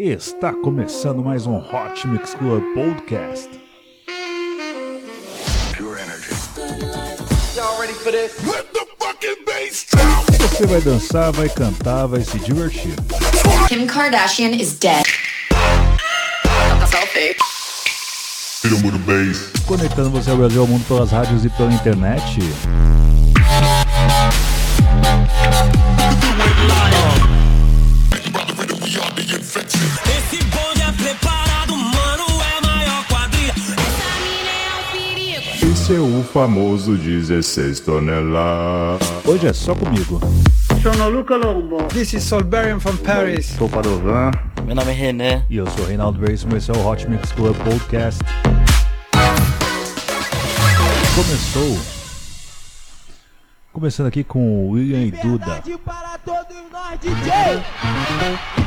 Está começando mais um Hot Mix Club Podcast. Pure energy. Y'all ready for this? Let the fucking bass drop. Você vai dançar, vai cantar, vai se divertir. Kim Kardashian is dead. Selfie. Hit 'em with a bass. Conectando você ao Brasil ao mundo pelas rádios e pela internet. O famoso 16 toneladas. Hoje é só comigo. Sono Luca Lombo. This is Solberian from Paris. Sou Padovan. Meu nome é René. E eu sou o Reinaldo Veríssimo, esse é o Hot Mix Club Podcast. Começou. Começando aqui com o William e Duda. para todos nós, DJ.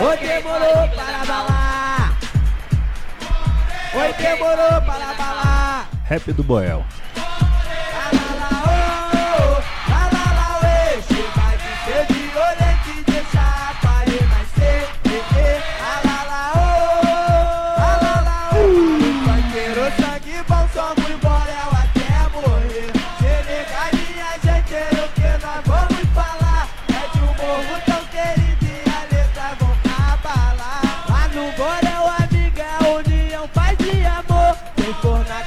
Oi, demorou para balar. Oi, demorou para balar. Rap do Boel.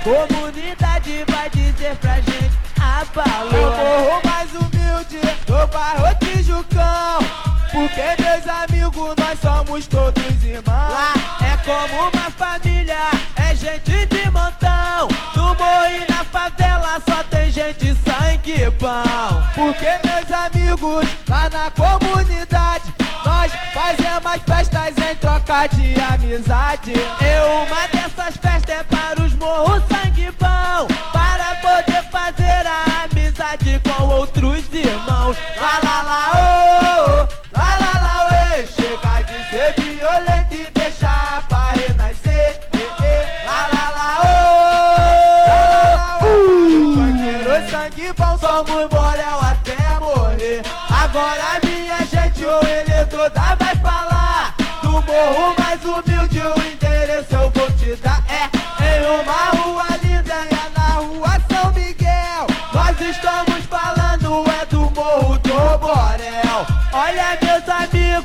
Comunidade vai dizer pra gente abalou. Eu morro mais humilde do bairro Tijucão. Porque meus amigos, nós somos todos irmãos. Lá é como uma família, é gente de montão. No morro e na favela só tem gente sangue e pão. Porque meus amigos, lá na comunidade, nós fazemos festas em troca de amizade. E uma dessas festas é para os morros sangue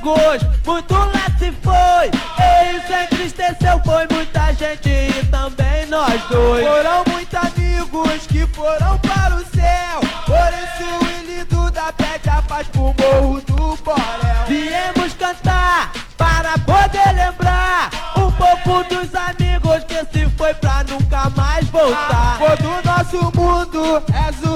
amigos, muito lá se foi. E isso entristeceu, foi muita gente e também nós dois. Foram muitos amigos que foram para o céu. Por isso o Willi Duda pede a paz pro morro do Borel. Viemos cantar para poder lembrar um pouco dos amigos que se foi pra nunca mais voltar. Todo nosso mundo é azul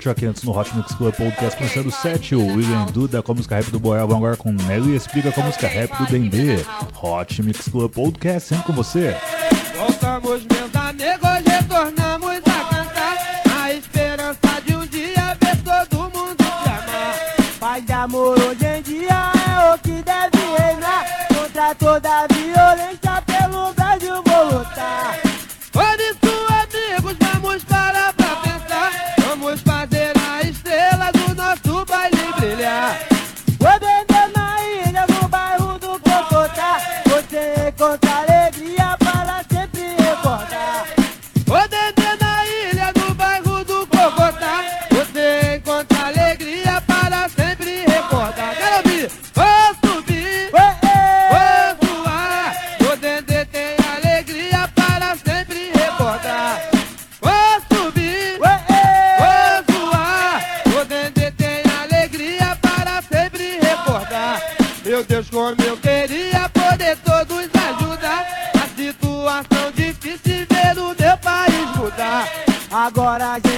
curtiu aqui antes no Hot Mix Club Podcast começando o 7, o William Duda com a música rap do Boel, vamos agora com o Nelly Explica com a música rap do Dendê. Hot Mix Club Podcast, sempre com você. Voltamos, menda nego, retornamos a cantar A esperança de um dia ver todo mundo te amar Pai de amor Agora a gente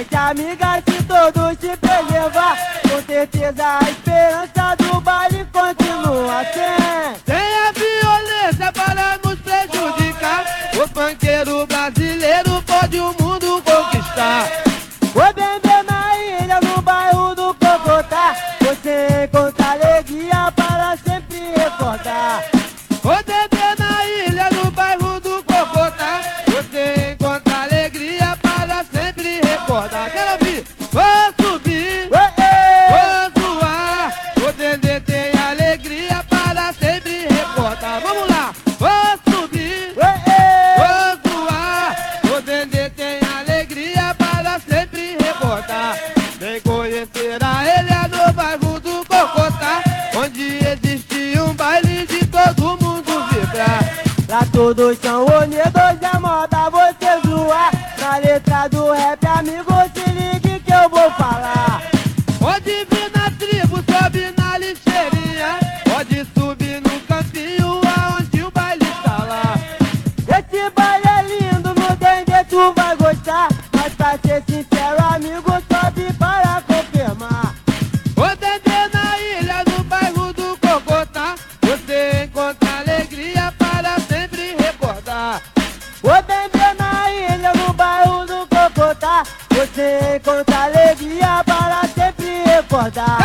好的。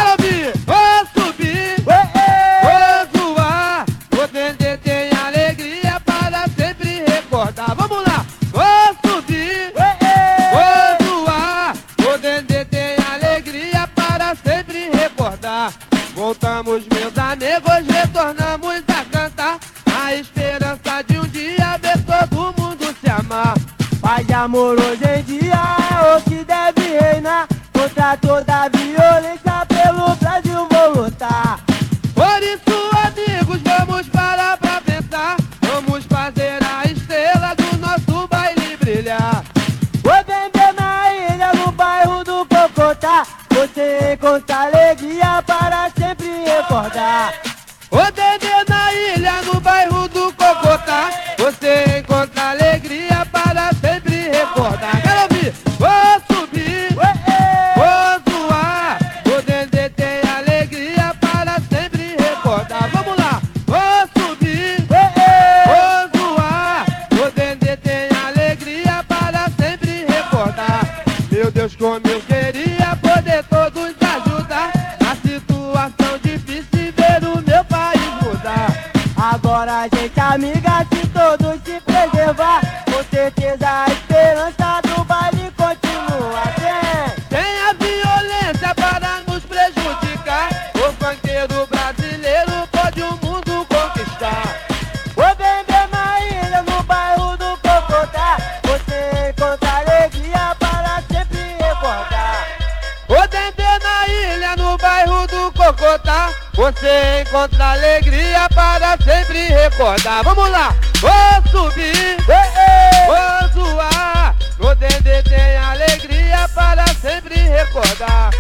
contar. Você encontra alegria para sempre recordar. Vamos lá! Vou subir, vou zoar. No Dendê tem alegria para sempre recordar.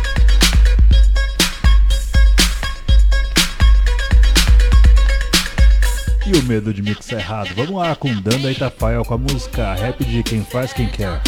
E o medo de mixar errado. Vamos lá com Danda Itafael com a música Rap de Quem Faz Quem Quer.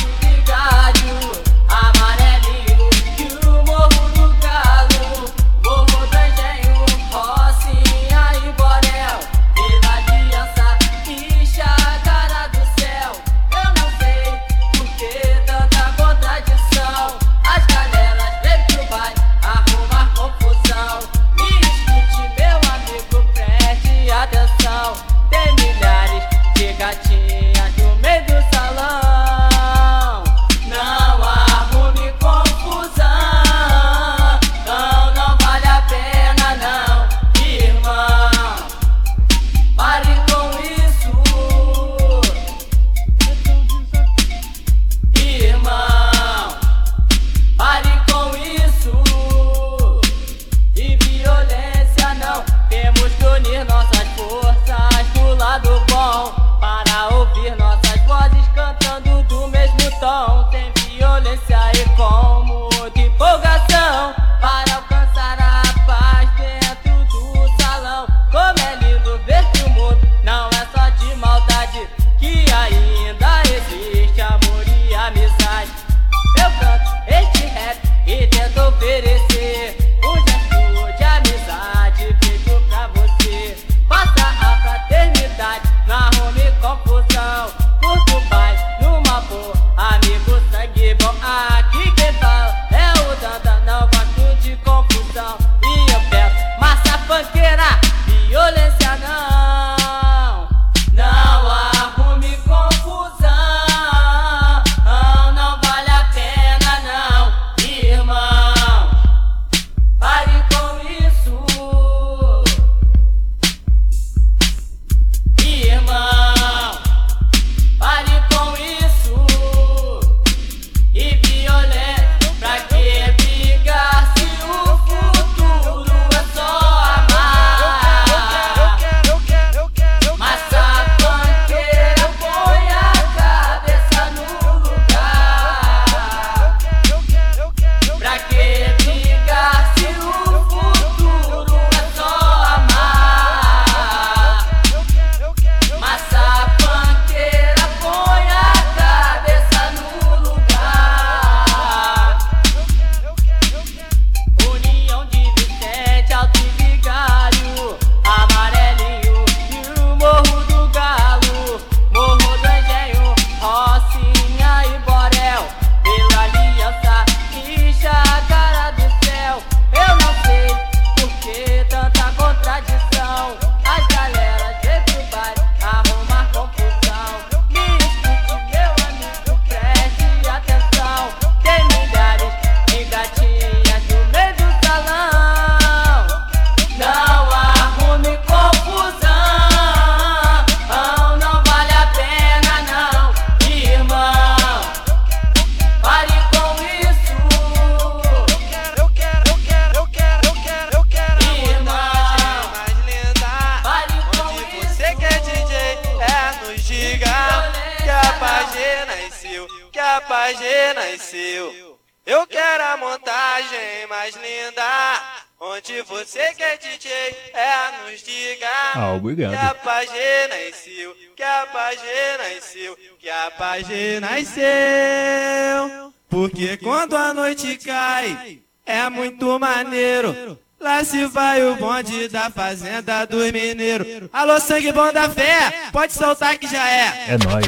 Porque quando a noite cai, é, é muito maneiro. Lá se vai o bonde da fazenda dos mineiros. Alô, sangue bom da fé, pode soltar que já é. É nóis.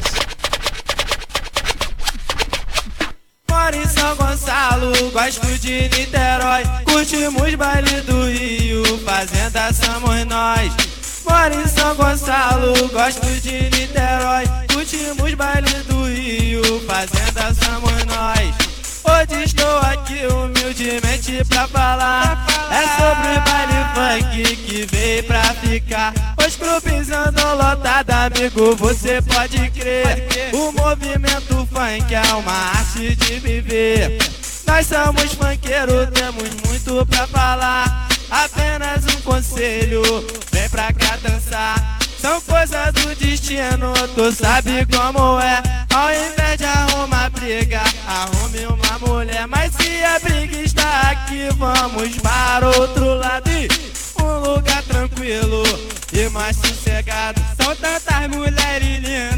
Moro em São Gonçalo, gosto de Niterói. Curtimos baile do Rio, fazenda somos nós. Moro em São Gonçalo, gosto de Niterói. curtimos bailes do Rio, fazenda somos nós. Hoje estou aqui humildemente pra falar. É sobre o baile funk que veio pra ficar. Os clubes andam lotados, amigo, você pode crer. O movimento funk é uma arte de viver. Nós somos funkeiros, temos muito pra falar apenas um conselho. Vem pra cá dançar, são coisas do destino, tu sabe como é. Ao invés de arrumar briga, arrume uma mulher. Mas se a briga está aqui, vamos para outro lado e um lugar tranquilo e mais sossegado. São tantas mulheres lindas.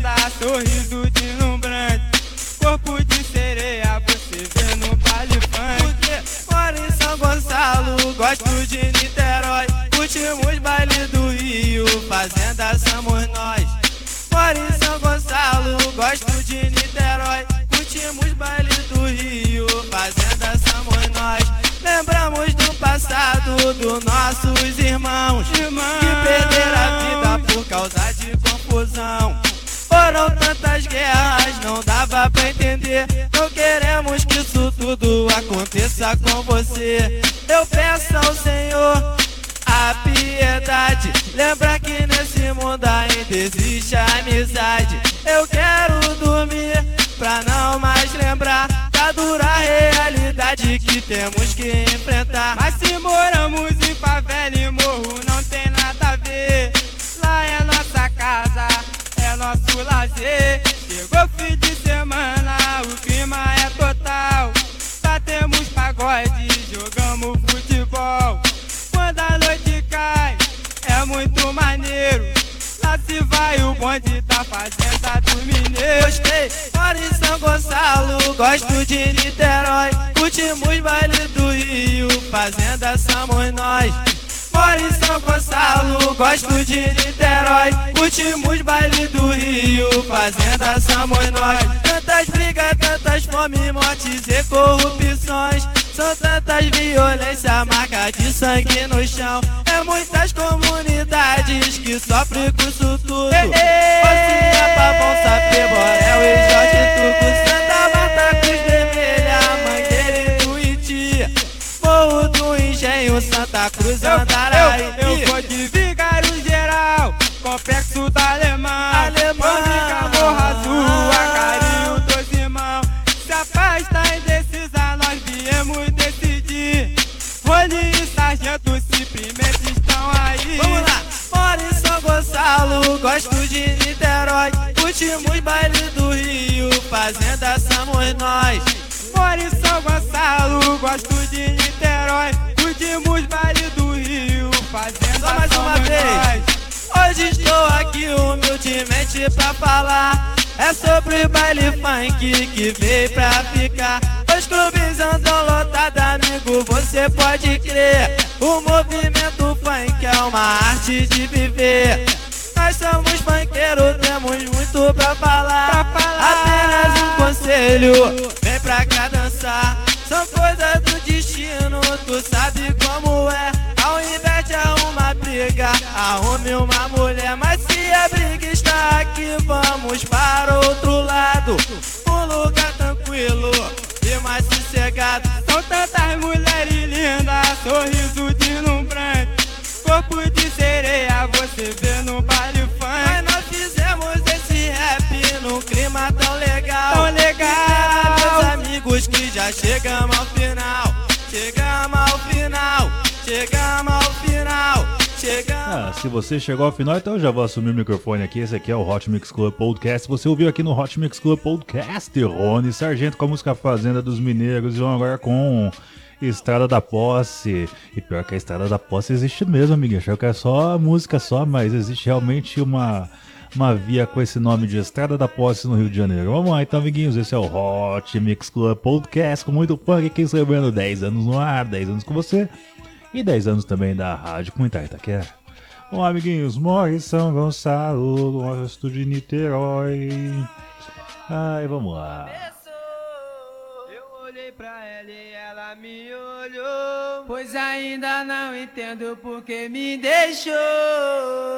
Gosto de Niterói. Últimos bailes do Rio, fazenda somos nós. Moro em São Gonçalo, gosto de Niterói. Últimos bailes do Rio, fazenda somos nós. Lembramos do passado dos nossos irmãos que perderam a vida por causa de confusão. Foram tantas guerras, não dava pra entender. Não queremos que tudo aconteça com você. Eu peço ao Senhor a piedade. Lembra que nesse mundo ainda existe amizade. Eu quero dormir pra não mais lembrar da dura realidade que temos que enfrentar. Mas se moramos em favela e morro, não tem nada a ver. Lá é nossa casa, é nosso lazer. Chegou fim de semana, pagode, jogamos futebol. Quando a noite cai, é muito maneiro. Lá se vai o bonde da fazenda do mineiro. Gostei, moro em São Gonçalo, gosto de Niterói. Últimos bailes do Rio, fazenda somos nós. Moro em São Gonçalo, gosto de Niterói. Últimos bailes do Rio, fazenda somos nós. Tantas brigas, tantas fome, mortes e corrupções. São tantas violências, marca de sangue no chão. É muitas comunidades que sofrem com isso tudo. Mocinha, Pavão, Sapê, Borel e Jorge Tuco. Santa Marta, Cruz Vermelha, Mangueira e Tuiuti. Morro do Engenho, Santa Cruz, Andaraí. Eu, eu vou de Vigário Geral, Complexo da Alemanha. Alemanha. Morro Azul, gosto de Niterói. Últimos bailes do Rio, fazenda somos nós. Moro em São Gonçalo, gosto de Niterói. Últimos bailes do Rio, fazenda Só mais uma vez. Hoje estou aqui humildemente pra falar. É sobre o baile funk que veio pra ficar. Os clubes andam lotados, amigo, você pode crer. O movimento funk é uma arte de viver. Nós somos funkeiros, temos muito pra falar. Apenas um conselho, vem pra cá dançar. São coisas do destino, tu sabe como é. Ao invés de arrumar briga, arrume uma mulher. Mas se a briga está aqui, vamos para outro lado. Um lugar tranquilo e mais sossegado. São tantas mulheres lindas, sorriso deslumbrante. Corpo de sereia, você vê no baile funk. Mas nós fizemos esse rap num clima tão legal. Tão legal. meus amigos, que já chegamos ao final. Chegamos ao final. Chegamos ao final. Chegamos. Ah, se você chegou ao final, então eu já vou assumir o microfone aqui. Esse aqui é o Hot Mix Club Podcast. Você ouviu aqui no Hot Mix Club Podcast Rony Sargento com a música Fazenda dos Mineiros e vamos agora com Estrada da Posse. E pior que a Estrada da Posse existe mesmo, amiguinho. Achei que é só música só, mas existe realmente uma, uma via com esse nome de Estrada da Posse no Rio de Janeiro. Vamos lá então, amiguinhos. Esse é o Hot Mix Club Podcast com muito funk aqui celebrando 10 anos no ar, 10 anos com você e 10 anos também da Rádio Comunitária Itaquera. Bom, amiguinhos, morre São Gonçalo, gosto de Niterói. Ai, vamos lá. Pra ela e ela me olhou. Pois ainda não entendo porque me deixou.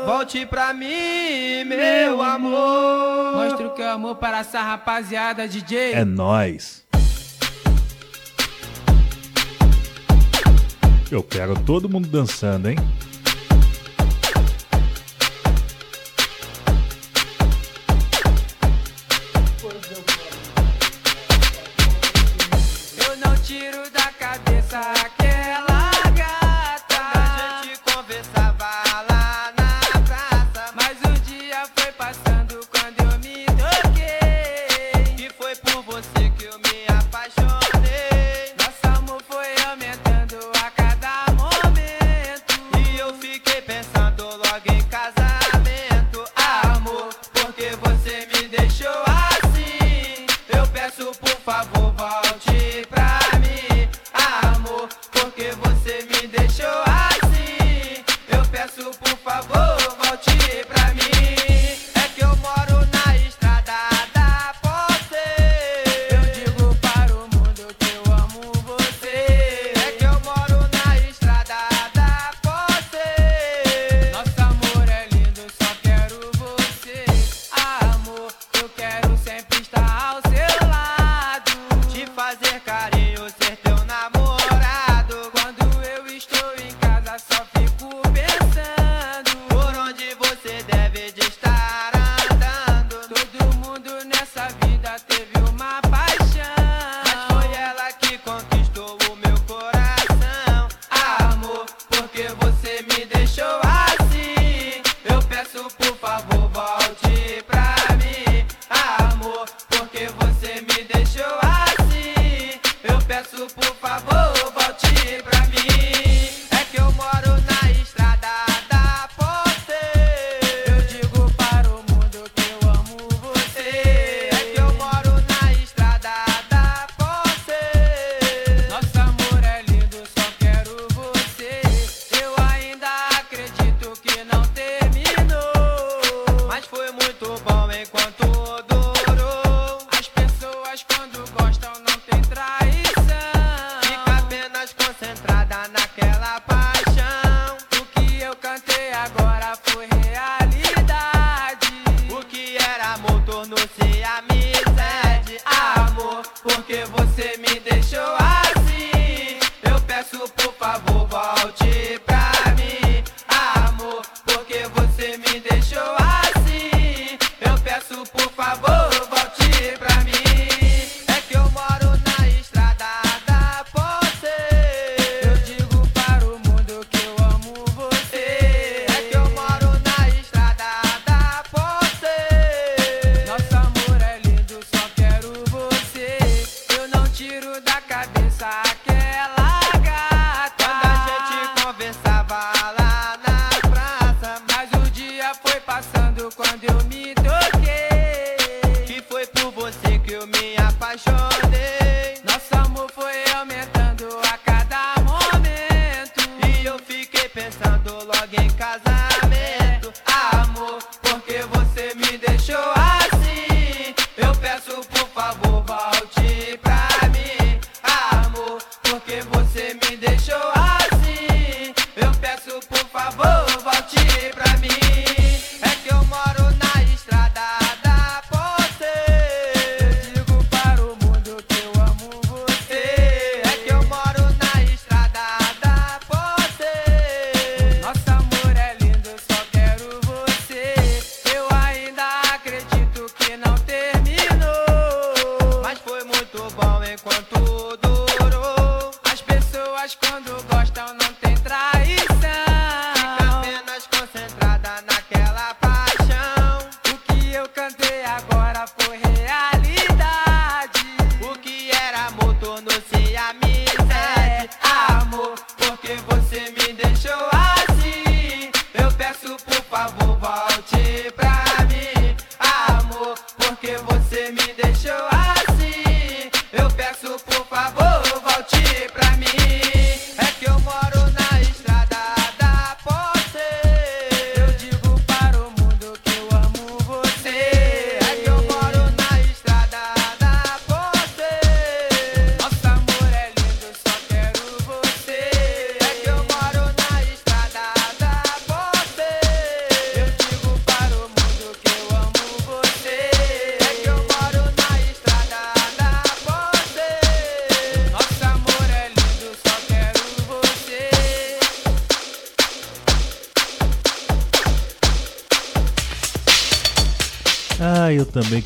Volte pra mim, meu amor. Mostra o que é amor para essa rapaziada, DJ. É nóis. Eu quero todo mundo dançando, hein? amor, tornou-se a amizade. Amor, porque você me deixou assim. Eu peço por favor, volte.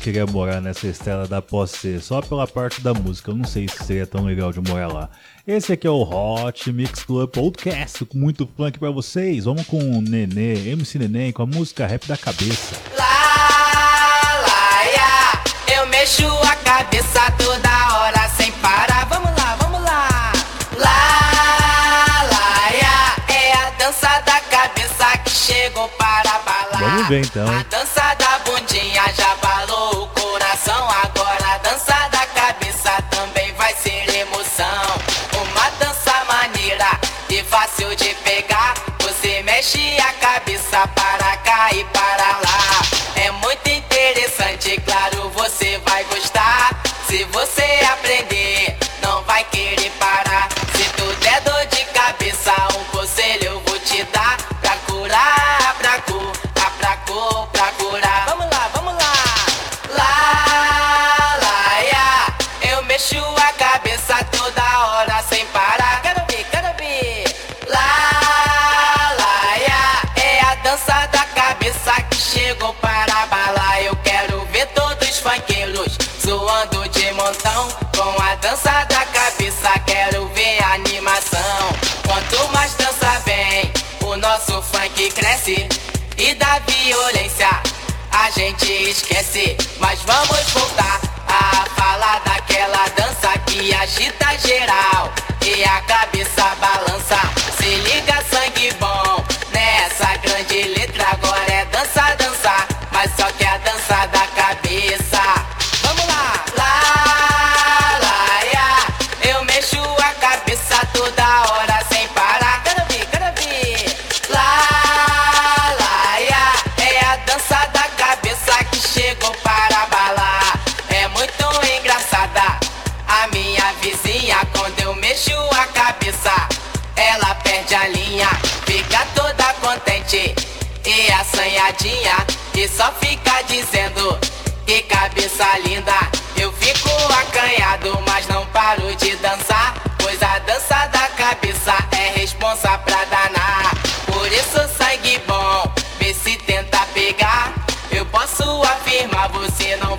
queria morar nessa estrela da Posse só pela parte da música. Eu não sei se seria tão legal de morar lá. Esse aqui é o Hot Mix Club Podcast com muito funk para vocês. Vamos com o Nenê, MC Nenê com a música Rap da Cabeça. Lá, lá, ya. Eu mexo a cabeça toda hora sem parar. Vamos lá, vamos lá. Lá, lá. É a dança da cabeça que chegou para balar. Vamos ver então. A dança da bundinha já Agora a dança da cabeça também vai ser emoção. Uma dança maneira e fácil de pegar. Você mexe a cabeça para cá e para lá. É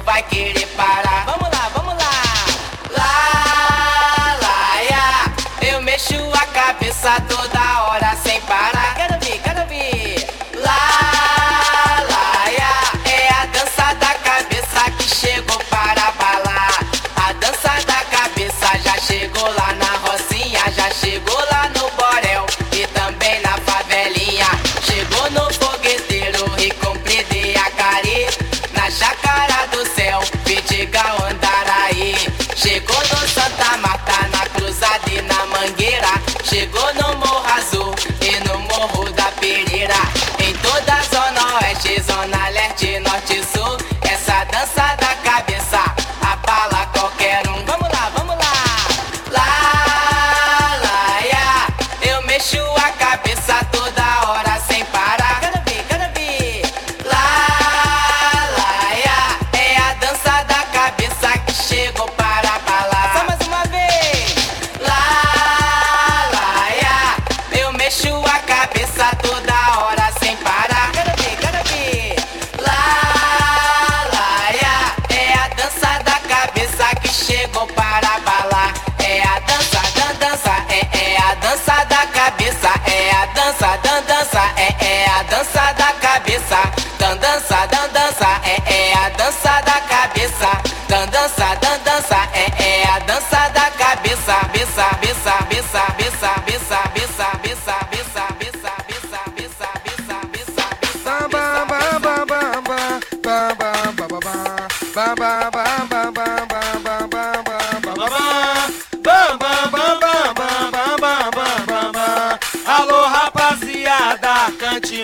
vai querer.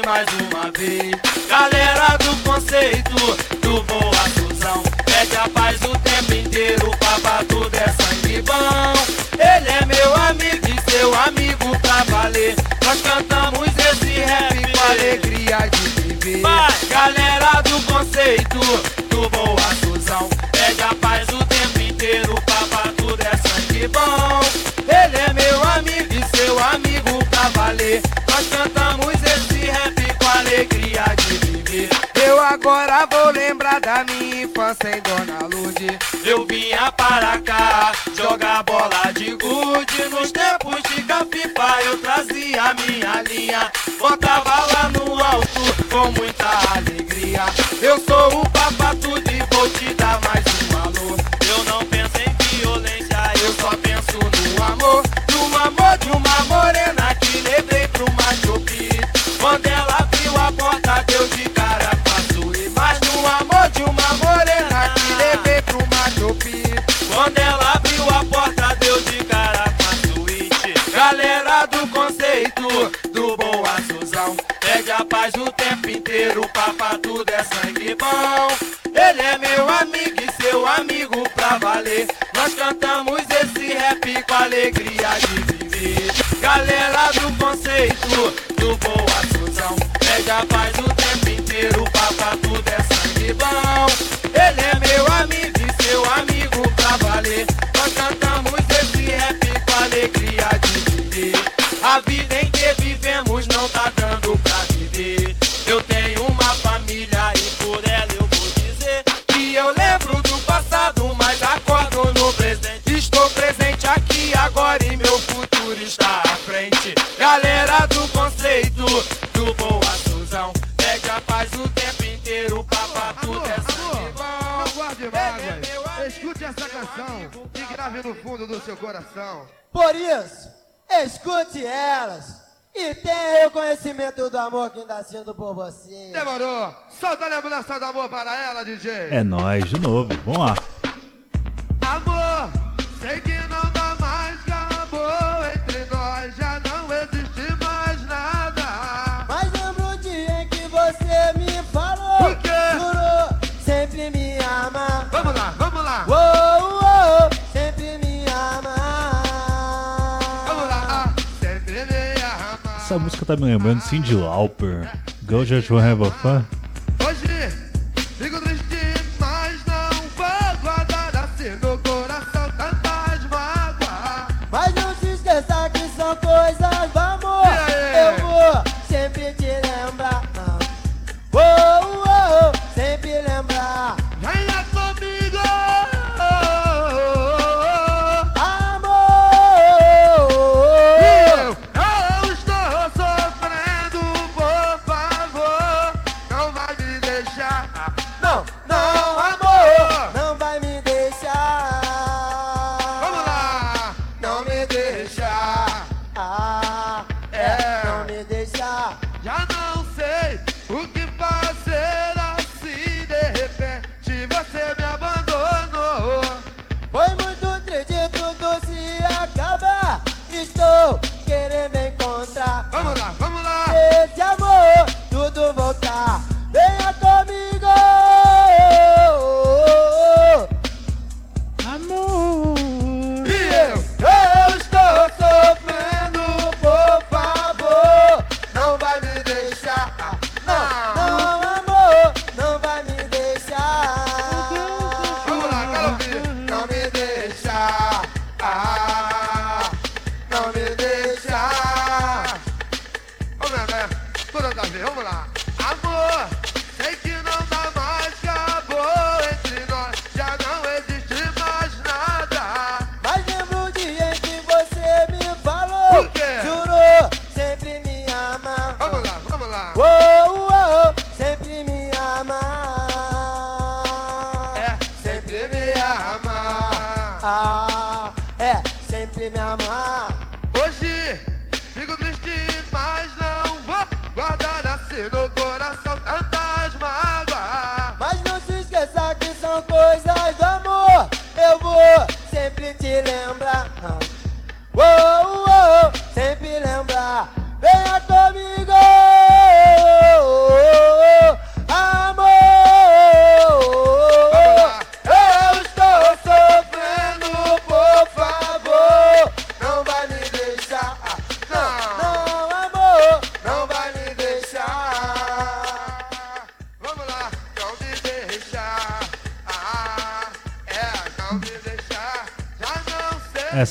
mais uma vez. Galera do conceito do Boa Assunção, pede a paz o tempo inteiro, Papá tudo é sangue bom. Ele é meu amigo e seu amigo pra valer. Nós cantamos esse rap com alegria de viver. Vai. Galera do conceito do Boa Assunção, pede a paz o tempo inteiro, Papá tudo é sangue bom. agora vou lembrar da minha infância em Dona Lude. Eu vinha para cá jogar bola de gude. Nos tempos de capipa eu trazia minha linha. Botava lá no alto com muita alegria. Eu sou o do, Boa bom Pega a paz seu coração. Por isso, escute elas e tenha reconhecimento do amor que está sendo por você. Demorou. Solta a lembrança do amor para ela, DJ. É nós de novo. Vamos lá. Amor, sei que não dá mais que amor entre nós já não. Essa música tá me lembrando Cindy Lauper, Go Just Have a Fun.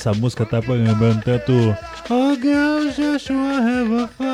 essa música tá lembrando tanto. Oh girl, Joshua have a fun.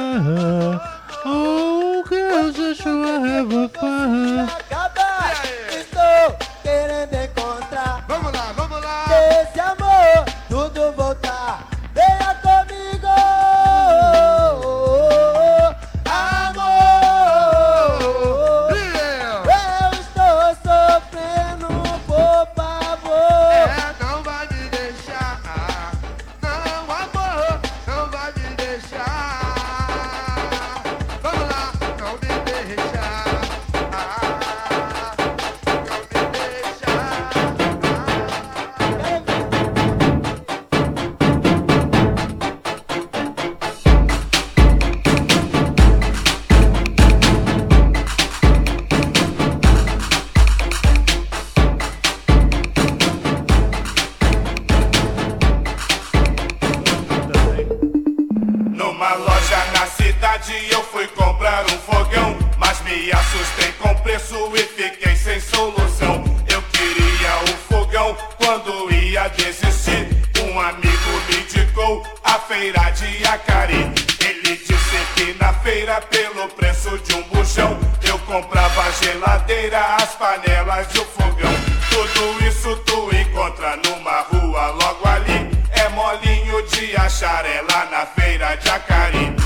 comprava geladeira, as panelas e o fogão. Tudo isso tu encontra numa rua logo ali. É molinho de achar ela na feira de Acarim.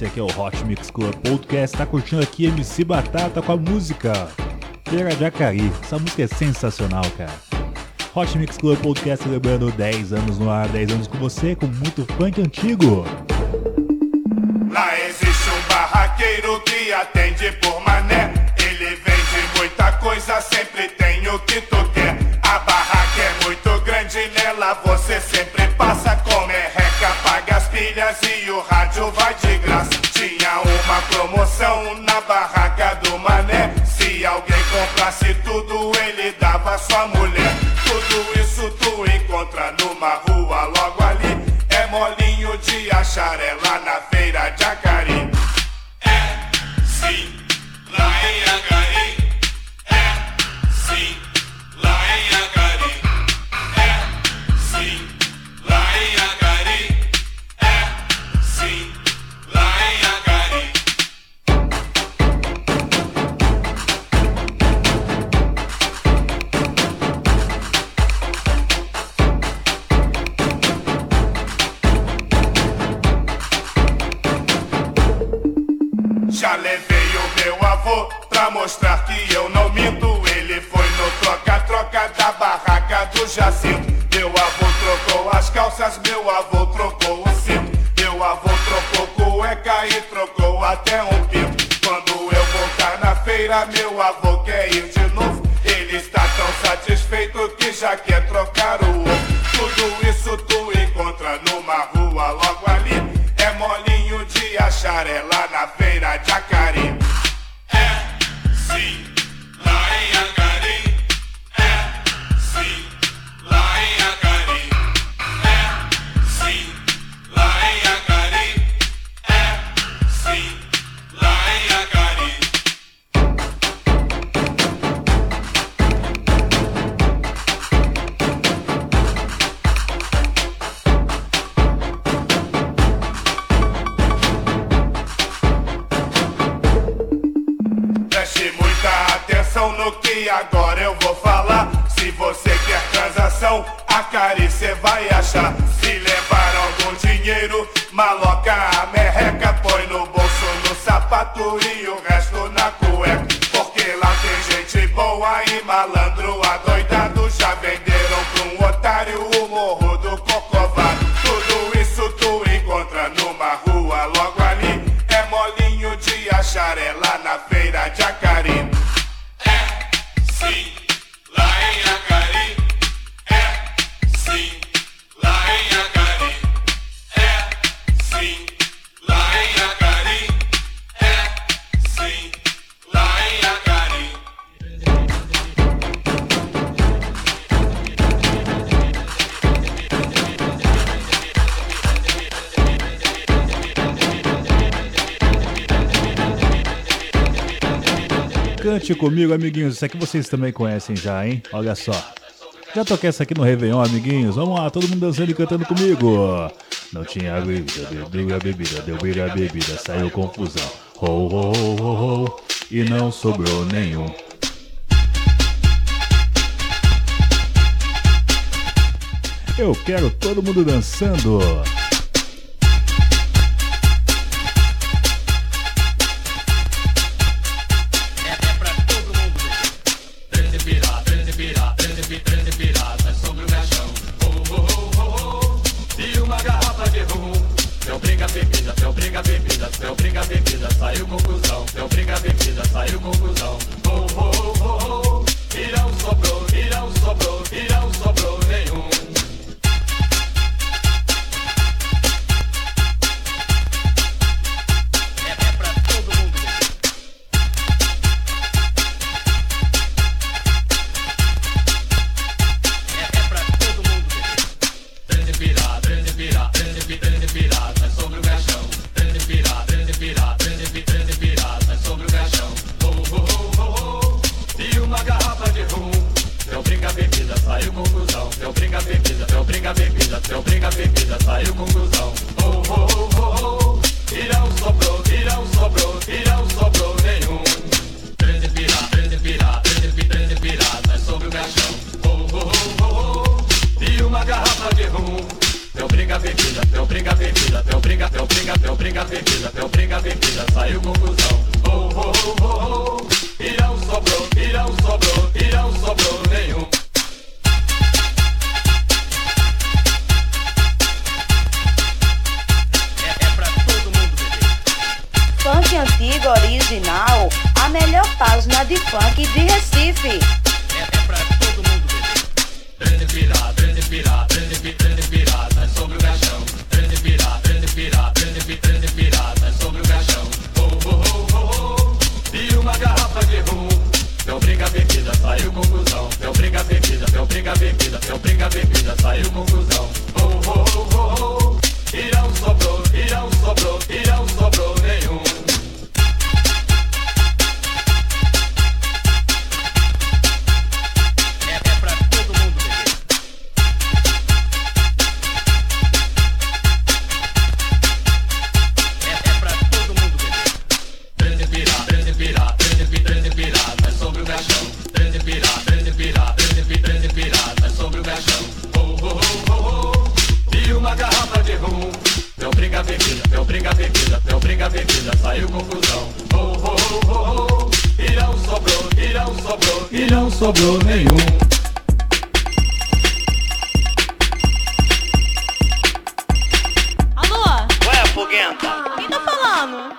Esse aqui é o Hot Mix Club Podcast. Tá curtindo aqui MC Batata com a música Feira de Acari. Essa música é sensacional, cara. Hot Mix Club Podcast celebrando 10 anos no ar, 10 anos com você, com muito funk antigo. Lá existe um barraqueiro que atende por mané. Ele vende muita coisa, sempre tem o que tu quer. A barraca é muito grande, nela você sempre passa com merreca. E o rádio vai de graça. Tinha uma promoção na barraca do mané. Se alguém comprasse tudo, ele dava sua mulher. Já levei o meu avô pra mostrar que eu não minto. Ele foi no troca-troca da barraca do Jacinto. Meu avô trocou as calças, meu avô trocou o cinto. Meu avô trocou cueca e trocou até um pinto. Quando eu voltar na feira, meu avô quer ir de novo. Ele está tão satisfeito que já quer trocar o ovo. Tudo isso tu encontra numa rua logo ali. É molinho de achar, Cante comigo, amiguinhos. Isso aqui vocês também conhecem já, hein? Olha só. Já toquei essa aqui no Réveillon, amiguinhos. Vamos lá, todo mundo dançando e cantando comigo. Não tinha bebida, deu a bebida, deu a bebida, saiu confusão. Ho, ho, ho, ho, ho, e não sobrou nenhum. Eu quero todo mundo dançando.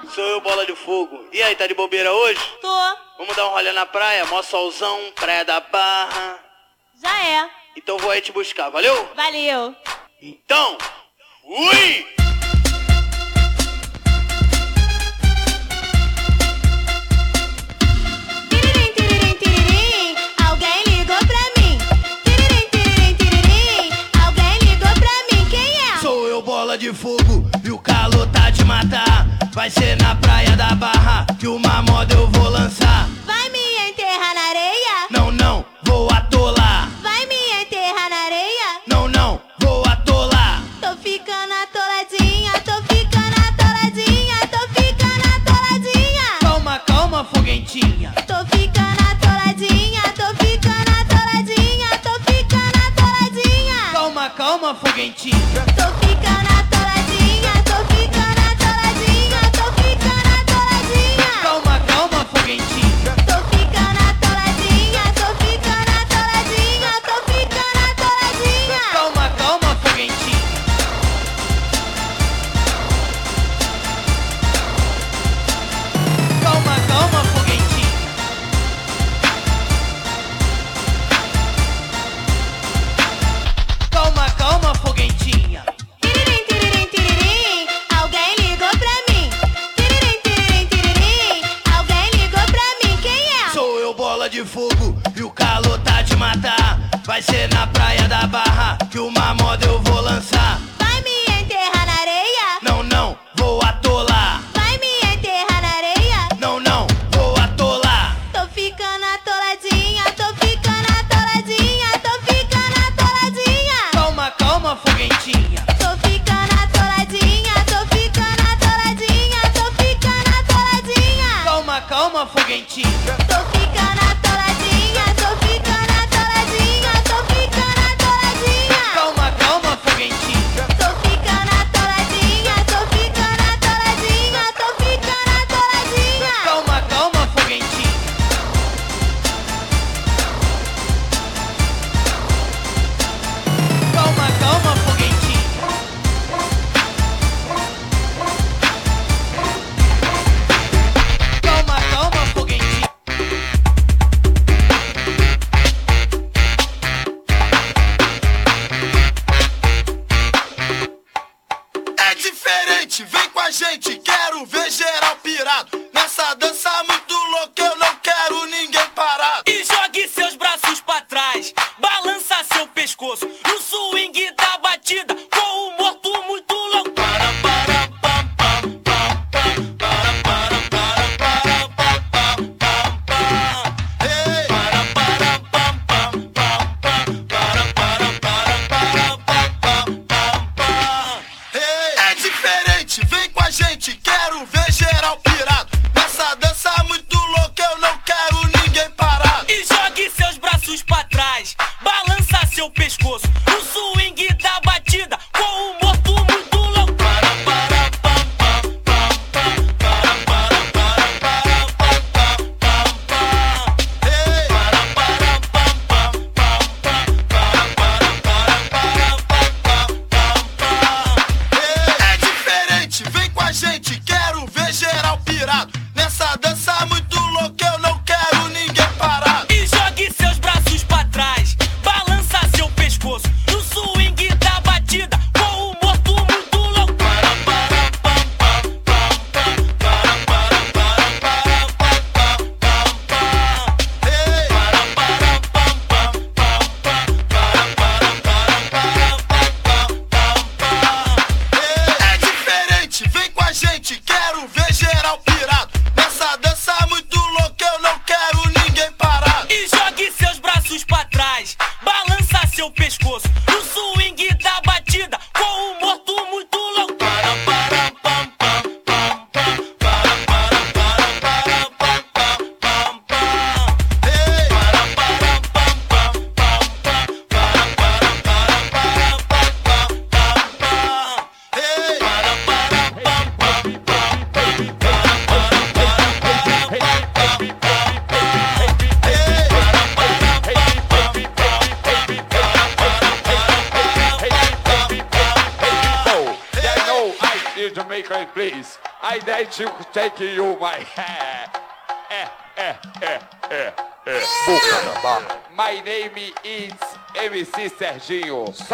Sou eu, bola de fogo. E aí, tá de bobeira hoje? Tô. Vamos dar um rolê na praia, mó solzão, praia da barra. Já é. Então vou aí te buscar, valeu? Valeu. Então, fui! Vai ser na praia da barra que uma moda eu vou lançar. Vai me enterrar na areia? Não, não, vou atolar. Vai me enterrar na areia? Não, não, vou atolar. Tô ficando atoladinha, tô ficando atoladinha, tô ficando atoladinha. Calma, calma, foguentinha. Tô ficando atoladinha, tô ficando atoladinha, tô ficando atoladinha. Calma, calma, foguentinha. Tô ficando Vai ser na praia da barra que uma moda eu vou.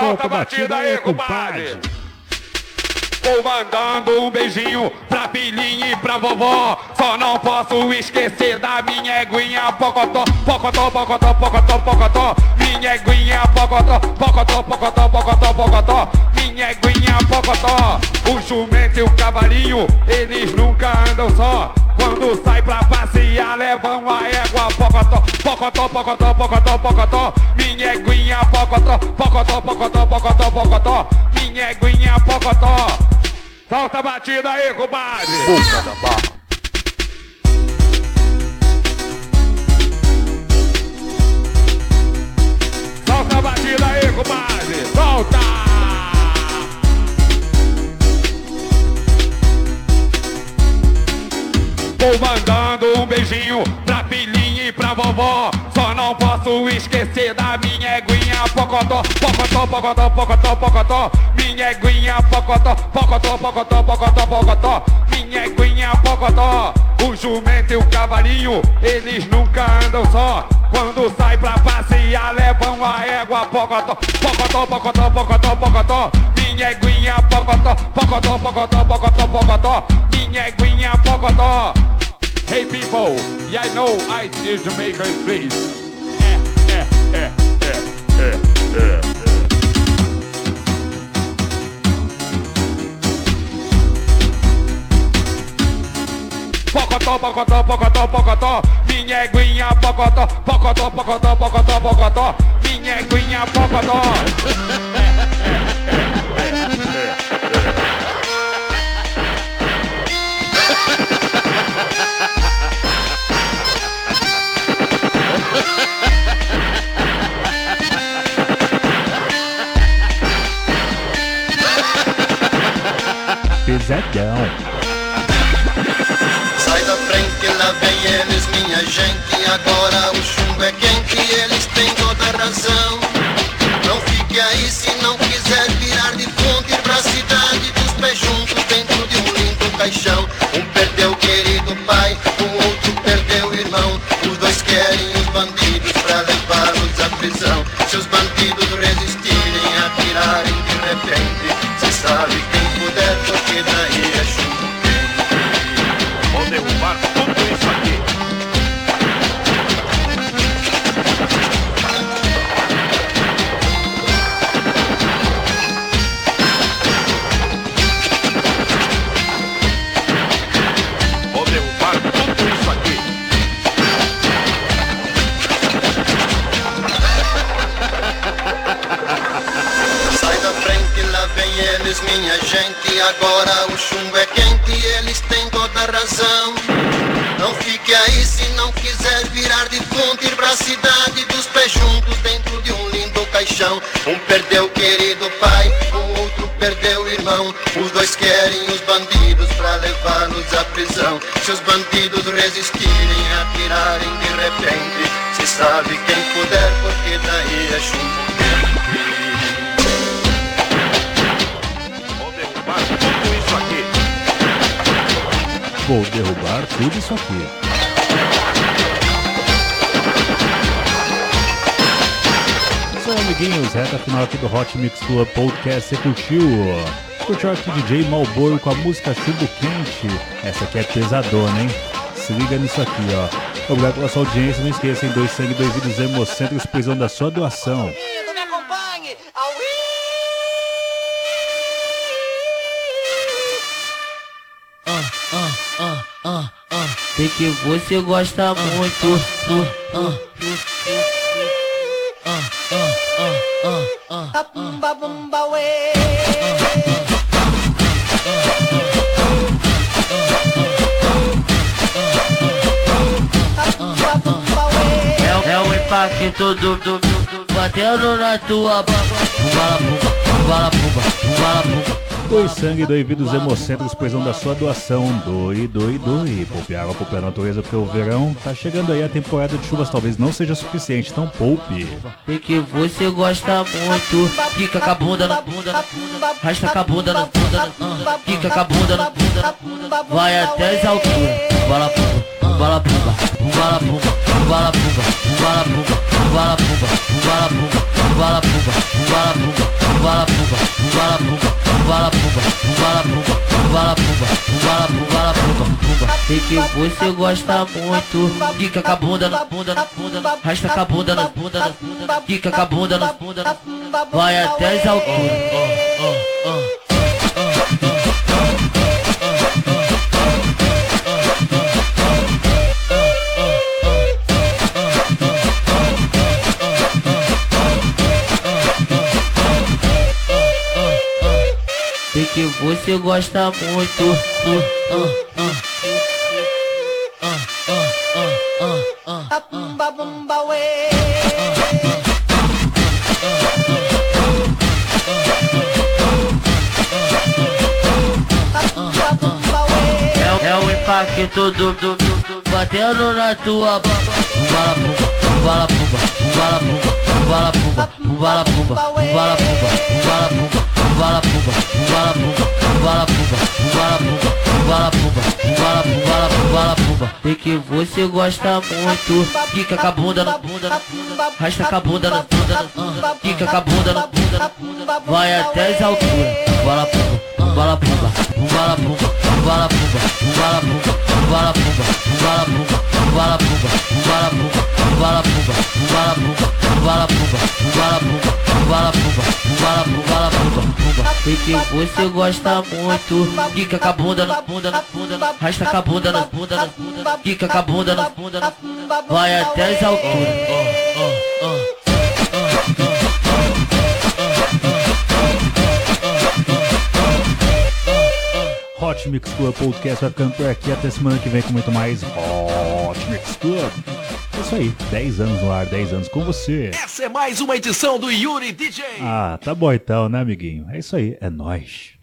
Solta a batida aí, compadre. Vou mandando um beijinho pra filhinha e pra vovó. Só não posso esquecer da minha eguinha pocotó, pocotó, pocotó, pocotó, pocotó. Minha eguinha pocotó, pocotó, pocotó, pocotó, pocotó. Minha eguinha pocotó. O jumento e o cavalinho, eles nunca andam só. Quando sai pra passear, levam a égua pocotó, pocotó, pocotó, pocotó, pocotó. Minha eguinha pocotó, pocotó, pocotó, pocotó, pocotó. Minha eguinha pocotó. Solta a batida aí, compadre. Boca da barra. Solta a batida aí, compadre. Solta. Vou mandando um beijinho pra filhinha e pra vovó. Só não posso esquecer da minha eguinha pocotó, pocotó, pocotó, pocotó, pocotó. Minha eguinha pocotó, pocotó, pocotó, pocotó, pocotó. Minha eguinha pocotó. O jumento e o cavalinho, eles nunca andam só. Quando sai pra passear, levam a égua pocotó, pocotó, pocotó, pocotó, pocotó. Minha eguinha pocotó, pocotó, pocotó, pocotó, pocotó. Minha eguinha pocotó. Hey people, yeah, I know I is Jamaican, please. Eh, eh. Pocotó, pocotó, pocotó, pocotó. Minha eguinha pocotó, pocotó, pocotó, pocotó, pocotó. Minha eguinha pocotó. Vou derrubar tudo isso aqui. São amiguinhos, reta final aqui do Hot Mix Club Podcast. Você curtiu? Curtiu aqui DJ Malboro com a música Chumbo Quente. Essa aqui é pesadona, hein? Se liga nisso aqui, ó. Obrigado pela sua audiência. Não esqueça, em dois sangue, dois vídeos hemocêntricos, precisando da sua doação. Sei que você gosta muito. Ah, ah, ah, ah, ah. Bumba bumba way. É, é o impacto do, do, do, do batendo na tua baba. Bumba la bumba, bumba la bumba, bumba la bumba. Doe sangue, doe vidas hemocêntricos, precisam da sua doação. Doe, doe, doe. Poupe água, poupe a natureza, porque o verão tá chegando aí, a temporada de chuvas talvez não seja suficiente, então poupe. Porque você gosta muito. Fica com a bunda na bunda, na. Rasta com a bunda na bunda, na ah. Fica com a bunda na bunda. Vai até as alturas. Bala pumba, bala pumba, bala pumba, bala pumba, bala pumba, bala pumba, bala pumba, bala pumba, bala pumba, bala bala bala bala pumba, bala pumba, bala pumba, bala pumba, pumba. Sei que você gosta muito. Fica com a bunda na bunda, na bunda. Rasta com a bunda na bunda, na bunda. Fica com a bunda na bunda, na bunda. Vai até as alturas. Oh, oh, oh. Você gosta muito. Uh, uh, uh. É, é o impacto do, do, do, do batendo na tua boca. Bala pumba, bala pumba, bala pumba, bala pumba, bala pumba, bala pumba, bala pumba, bala pumba, bala pumba, bala pumba, bala pumba, bala pumba, bala pumba, bala pumba. Sei que você gosta muito. Fica com a bunda na bunda. Rasta com a bunda na bunda. Fica com a bunda, na bunda. Vai até as alturas. Bala pumba, bala pumba, bala pumba, bala pumba, bala pumba, bala pumba, bala pumba, bala pumba, bala pumba, bala pumba, bala pumba, bala pumba, bala pumba, bala pumba, bala pumba, bala pumba, pumba. Sei que você gosta muito. Fica com a bunda na bunda, na bunda. Rasta com a bunda na bunda, na bunda. Fica com a bunda na bunda, na bunda. Vai até as alturas. Oh, oh, oh. Hot Mix Club Podcast vai ficando por aqui. Até semana que vem com muito mais Mix Club. É isso aí, 10 anos no ar, 10 anos com você. Essa é mais uma edição do Yuri DJ. Ah, tá bom então, né, amiguinho? É isso aí, é nóis.